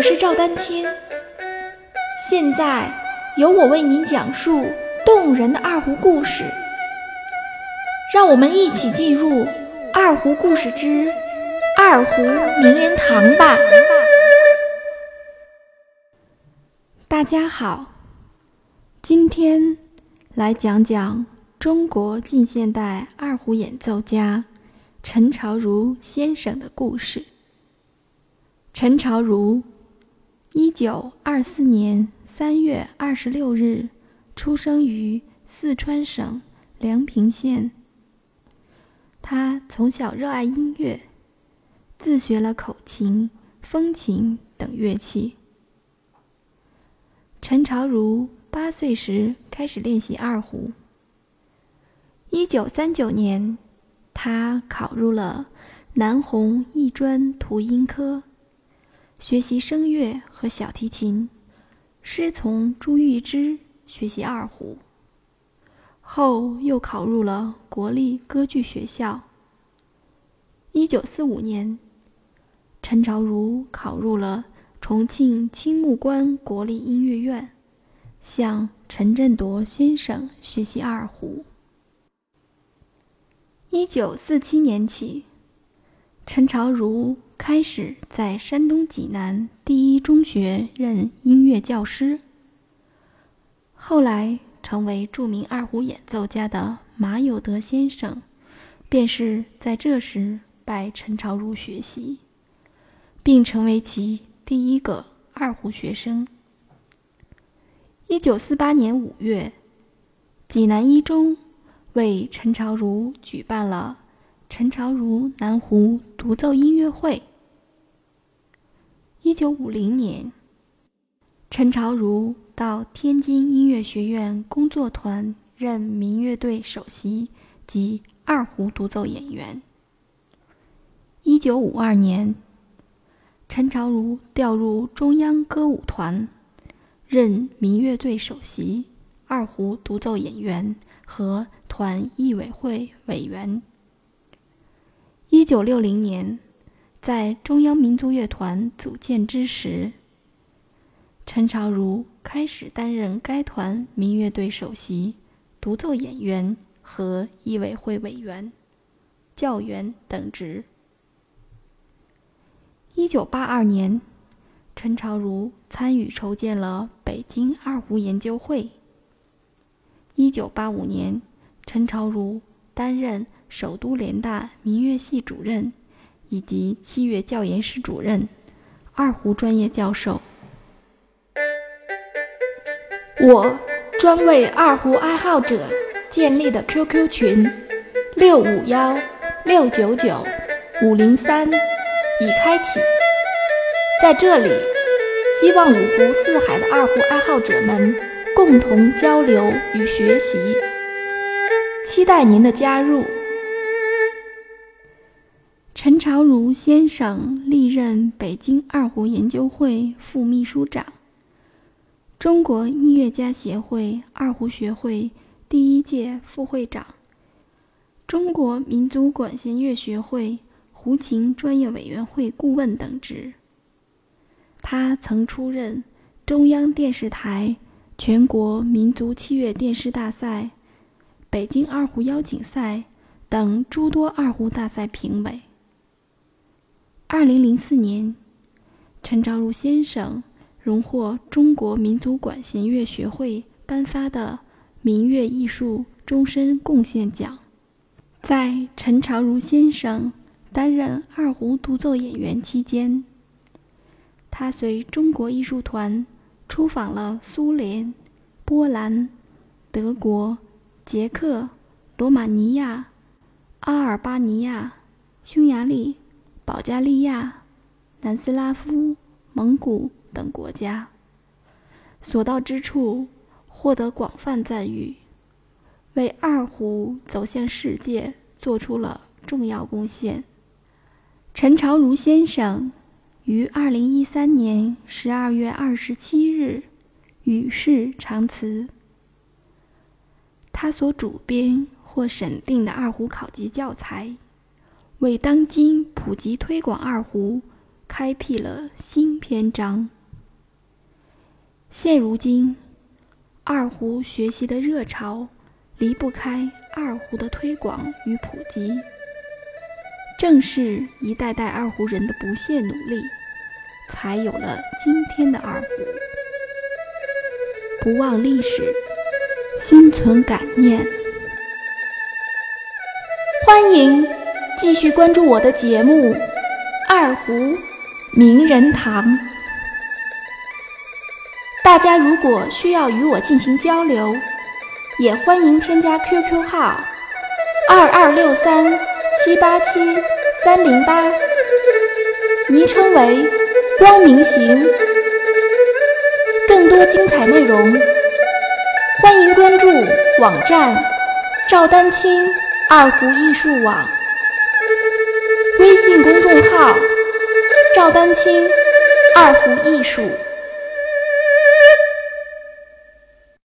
我是赵丹青，现在由我为您讲述动人的二胡故事。让我们一起进入《二胡故事之二胡名人堂》吧。大家好，今天来讲讲中国近现代二胡演奏家陈朝如先生的故事。陈朝如，一九二四年三月二十六日出生于四川省梁平县。他从小热爱音乐，自学了口琴、风琴等乐器。陈朝如八岁时开始练习二胡。一九三九年，他考入了南红艺专图音科。学习声乐和小提琴，师从朱玉芝学习二胡。后又考入了国立歌剧学校。一九四五年，陈朝如考入了重庆青木关国立音乐院，向陈振铎先生学习二胡。一九四七年起，陈朝如。开始在山东济南第一中学任音乐教师。后来成为著名二胡演奏家的马有德先生，便是在这时拜陈朝如学习，并成为其第一个二胡学生。一九四八年五月，济南一中为陈朝如举办了陈朝如南胡独奏音乐会。一九五零年，陈朝如到天津音乐学院工作团任民乐队首席及二胡独奏演员。一九五二年，陈朝如调入中央歌舞团，任民乐队首席、二胡独奏演员和团艺委会委员。一九六零年。在中央民族乐团组建之时，陈朝如开始担任该团民乐队首席、独奏演员和艺委会委员、教员等职。一九八二年，陈朝如参与筹建了北京二胡研究会。一九八五年，陈朝如担任首都联大民乐系主任。以及器乐教研室主任、二胡专业教授。我专为二胡爱好者建立的 QQ 群六五幺六九九五零三已开启，在这里，希望五湖四海的二胡爱好者们共同交流与学习，期待您的加入。陈朝如先生历任北京二胡研究会副秘书长、中国音乐家协会二胡学会第一届副会长、中国民族管弦乐学会胡琴专业委员会顾问等职。他曾出任中央电视台全国民族器乐电视大赛、北京二胡邀请赛等诸多二胡大赛评委。二零零四年，陈朝如先生荣获中国民族管弦乐学会颁发的民乐艺术终身贡献奖。在陈朝如先生担任二胡独奏演员期间，他随中国艺术团出访了苏联、波兰、德国、捷克、罗马尼亚、阿尔巴尼亚、匈牙利。保加利亚、南斯拉夫、蒙古等国家，所到之处获得广泛赞誉，为二胡走向世界做出了重要贡献。陈朝如先生于二零一三年十二月二十七日与世长辞。他所主编或审定的二胡考级教材。为当今普及推广二胡开辟了新篇章。现如今，二胡学习的热潮离不开二胡的推广与普及。正是一代代二胡人的不懈努力，才有了今天的二胡。不忘历史，心存感念。欢迎继续关注我的节目《二胡名人堂》。大家如果需要与我进行交流，也欢迎添加 QQ 号二二六三七八七三零八，昵称为光明行。更多精彩内容，欢迎关注网站赵丹青二胡艺术网，微信公众号赵丹青二胡艺术。